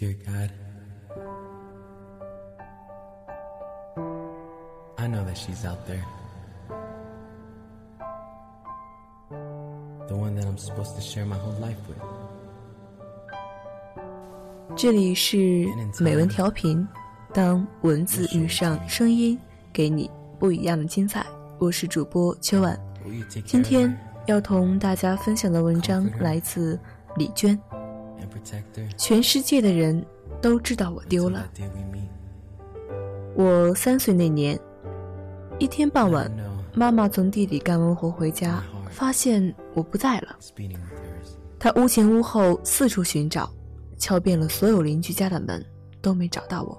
Dear God, I know that she's out there. The one that I'm supposed to share my whole life with. 这里是美文调频，当文字遇上声音，给你不一样的精彩。我是主播秋晚，Will you take 今天要同大家分享的文章来自李娟。全世界的人都知道我丢了.我三岁那年，一天傍晚妈妈从地里干完活回家，发现我不在了。她屋前屋后四处寻找，敲遍了所有邻居家的门，都没找到我。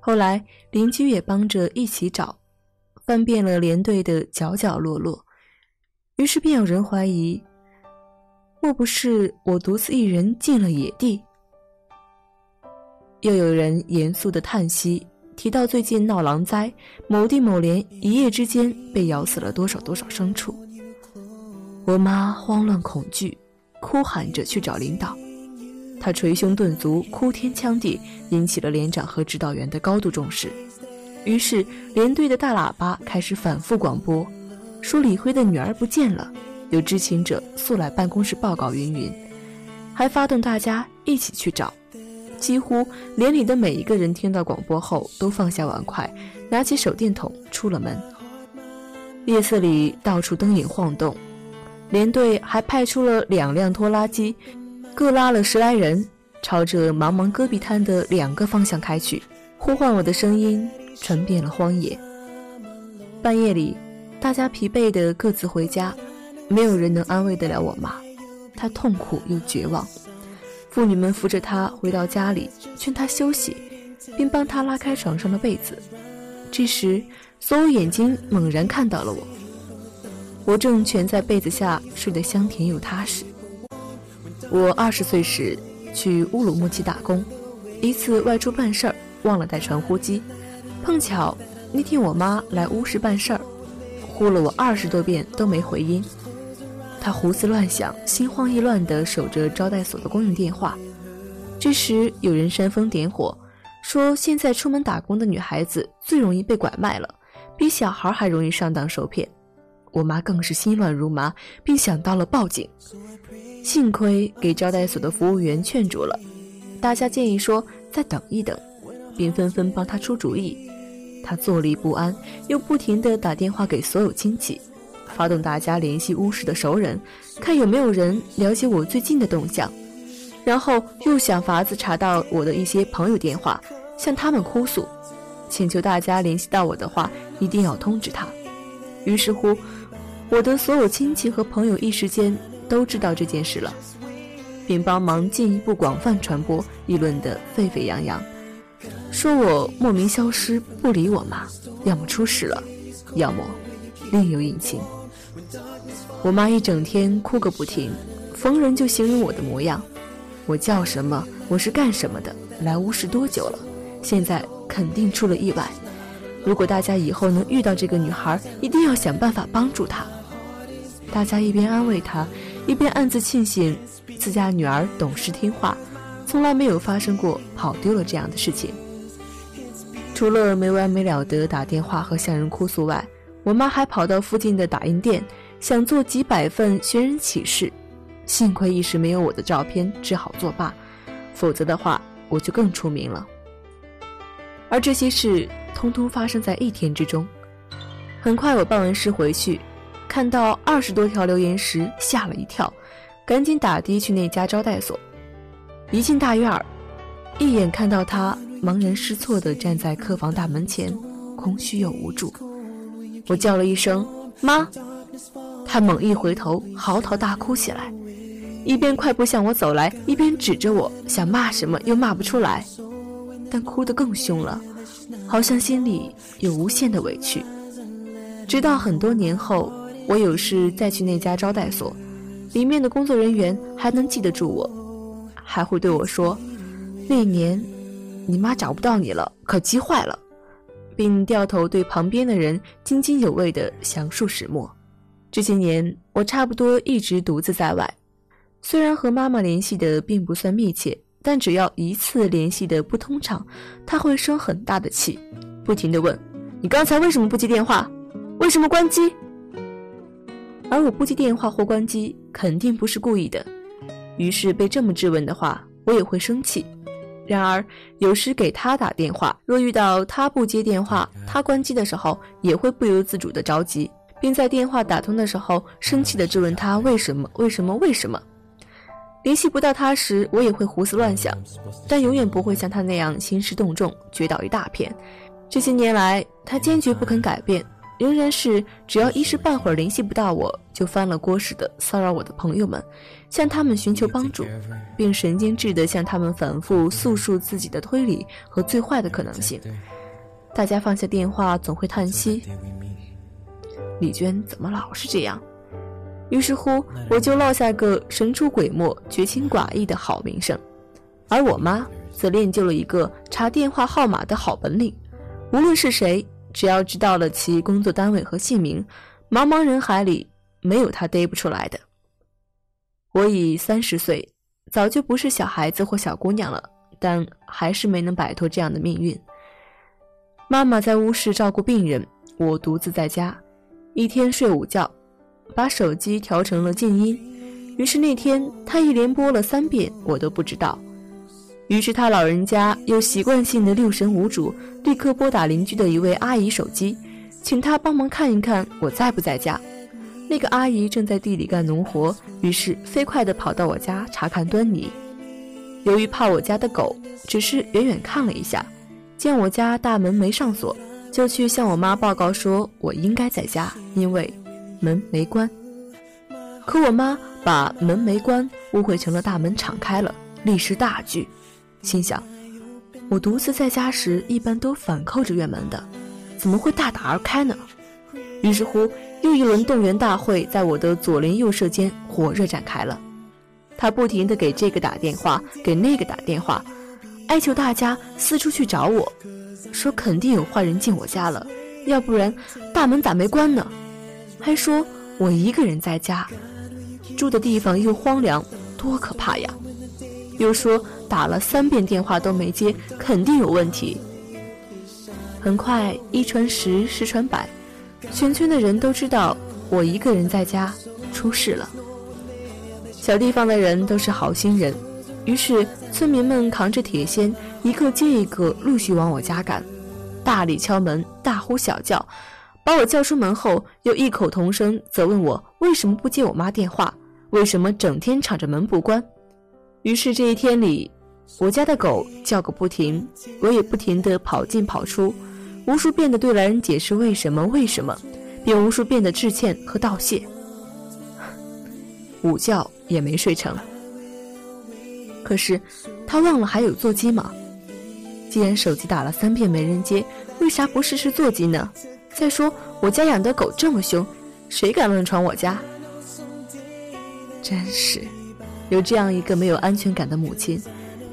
后来邻居也帮着一起找，翻遍了连队的角角落落，于是便有人怀疑，莫不是我独自一人进了野地？又有人严肃的叹息，提到最近闹狼灾，某地某连一夜之间被咬死了多少多少牲畜。我妈慌乱恐惧，哭喊着去找领导。她捶胸顿足，哭天抢地，引起了连长和指导员的高度重视。于是，连队的大喇叭开始反复广播，说李辉的女儿不见了，有知情者速来办公室报告，云云，还发动大家一起去找。几乎连里的每一个人听到广播后，都放下碗筷，拿起手电筒出了门。夜色里到处灯影晃动，连队还派出了两辆拖拉机，各拉了十来人，朝着茫茫戈壁滩的两个方向开去。呼唤我的声音传遍了荒野。半夜里，大家疲惫的各自回家，没有人能安慰得了我妈，她痛苦又绝望。妇女们扶着她回到家里，劝她休息，并帮她拉开床上的被子。这时，所有眼睛猛然看到了我。我正蜷在被子下睡得香甜又踏实。我二十岁时去乌鲁木齐打工，一次外出办事儿忘了带传呼机，碰巧那天我妈来乌市办事儿，呼了我二十多遍都没回音。她胡思乱想，心慌意乱地守着招待所的公用电话。这时有人煽风点火，说现在出门打工的女孩子最容易被拐卖了，比小孩还容易上当受骗。我妈更是心乱如麻，并想到了报警。幸亏给招待所的服务员劝住了，大家建议说再等一等，并纷纷帮她出主意。她坐立不安，又不停地打电话给所有亲戚，发动大家联系乌市的熟人，看有没有人了解我最近的动向。然后又想法子查到我的一些朋友电话，向他们哭诉，请求大家联系到我的话，一定要通知他。于是乎，我的所有亲戚和朋友一时间都知道这件事了，并帮忙进一步广泛传播，议论得沸沸扬扬，说我莫名消失，不理我妈，要么出事了，要么另有隐情。我妈一整天哭个不停，逢人就形容我的模样。我叫什么？我是干什么的？来乌市多久了？现在肯定出了意外。如果大家以后能遇到这个女孩，一定要想办法帮助她。大家一边安慰她，一边暗自庆幸自家女儿懂事听话，从来没有发生过跑丢了这样的事情。除了没完没了的打电话和向人哭诉外，我妈还跑到附近的打印店，想做几百份寻人启事。幸亏一时没有我的照片，只好作罢，否则的话我就更出名了。而这些事通通发生在一天之中。很快我办完事回去，看到二十多条留言时吓了一跳，赶紧打的去那家招待所。一进大院儿，一眼看到他茫然失措地站在客房大门前，空虚又无助。我叫了一声“妈”，他猛一回头，嚎啕大哭起来。一边快步向我走来，一边指着我，想骂什么又骂不出来，但哭得更凶了，好像心里有无限的委屈。直到很多年后，我有事再去那家招待所，里面的工作人员还能记得住我，还会对我说：“那年，你妈找不到你了，可急坏了。”并掉头对旁边的人津津有味地详述始末。这些年，我差不多一直独自在外。虽然和妈妈联系的并不算密切，但只要一次联系的不通畅，她会生很大的气，不停的问：“你刚才为什么不接电话？为什么关机？”而我不接电话或关机，肯定不是故意的。于是被这么质问的话，我也会生气。然而有时给他打电话，若遇到他不接电话，他关机的时候，也会不由自主的着急，并在电话打通的时候，生气的质问他为什么？为什么？为什么？联系不到他时，我也会胡思乱想，但永远不会像他那样兴师动众，掘倒一大片。这些年来，他坚决不肯改变，仍然是只要一时半会儿联系不到我，就翻了锅似的骚扰我的朋友们，向他们寻求帮助，并神经质地向他们反复诉说自己的推理和最坏的可能性。大家放下电话，总会叹息：“李娟怎么老是这样？”于是乎，我就落下个神出鬼没、绝情寡义的好名声，而我妈则练就了一个查电话号码的好本领。无论是谁，只要知道了其工作单位和姓名，茫茫人海里没有她逮不出来的。我已三十岁，早就不是小孩子或小姑娘了，但还是没能摆脱这样的命运。妈妈在屋室照顾病人，我独自在家，一天睡午觉。把手机调成了静音，于是那天他一连拨了三遍，我都不知道。于是他老人家又习惯性的六神无主，立刻拨打邻居的一位阿姨手机，请她帮忙看一看我在不在家。那个阿姨正在地里干农活，于是飞快地跑到我家查看端倪。由于怕我家的狗，只是远远看了一下，见我家大门没上锁，就去向我妈报告说我应该在家，因为。门没关，可我妈把门没关误会成了大门敞开了，立时大惧，心想：我独自在家时一般都反扣着院门的，怎么会大打而开呢？于是乎，又一轮动员大会在我的左邻右舍间火热展开了。他不停地给这个打电话，给那个打电话，哀求大家四处去找我，说肯定有坏人进我家了，要不然大门咋没关呢？还说我一个人在家，住的地方又荒凉，多可怕呀！又说打了三遍电话都没接，肯定有问题。很快一传十，十传百，全村的人都知道我一个人在家，出事了。小地方的人都是好心人，于是村民们扛着铁锨，一个接一个陆续往我家赶，大力敲门，大呼小叫。把我叫出门后，又异口同声责问我为什么不接我妈电话，为什么整天敞着门不关。于是这一天里，我家的狗叫个不停，我也不停地跑进跑出，无数遍地对来人解释为什么为什么，并无数遍地致歉和道谢。午觉也没睡成。可是他忘了还有座机吗？既然手机打了三遍没人接，为啥不试试座机呢？再说，我家养的狗这么凶，谁敢乱闯我家？真是，有这样一个没有安全感的母亲，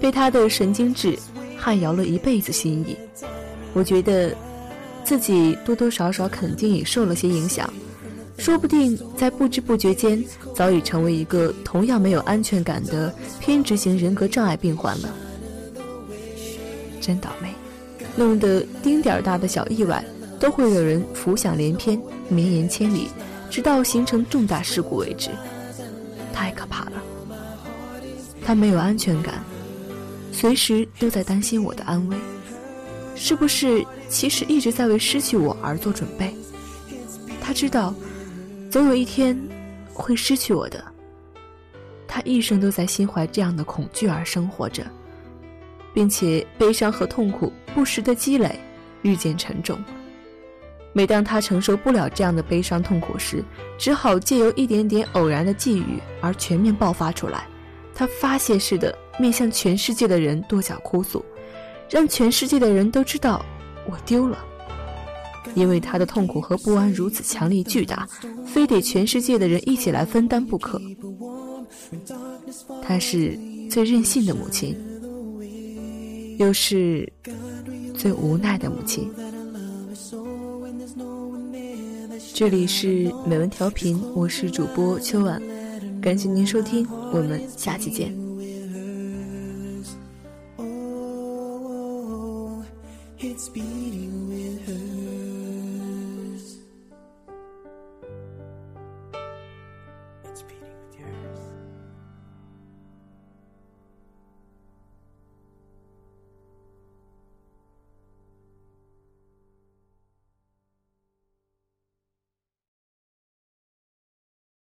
被她的神经质撼摇了一辈子心意。我觉得，自己多多少少肯定也受了些影响，说不定在不知不觉间，早已成为一个同样没有安全感的偏执型人格障碍病患了。真倒霉，弄得丁点儿大的小意外。都会有人浮想联翩、绵延千里，直到形成重大事故为止。太可怕了！他没有安全感，随时都在担心我的安危，是不是其实一直在为失去我而做准备？他知道，总有一天会失去我的。他一生都在心怀这样的恐惧而生活着，并且悲伤和痛苦不时的积累，日渐沉重。每当他承受不了这样的悲伤痛苦时，只好借由一点点偶然的际遇而全面爆发出来。他发泄似的面向全世界的人跺脚哭诉，让全世界的人都知道我丢了。因为他的痛苦和不安如此强烈巨大，非得全世界的人一起来分担不可。她是最任性的母亲，又是最无奈的母亲。这里是美文调频，我是主播秋晚，感谢您收听，我们下期见。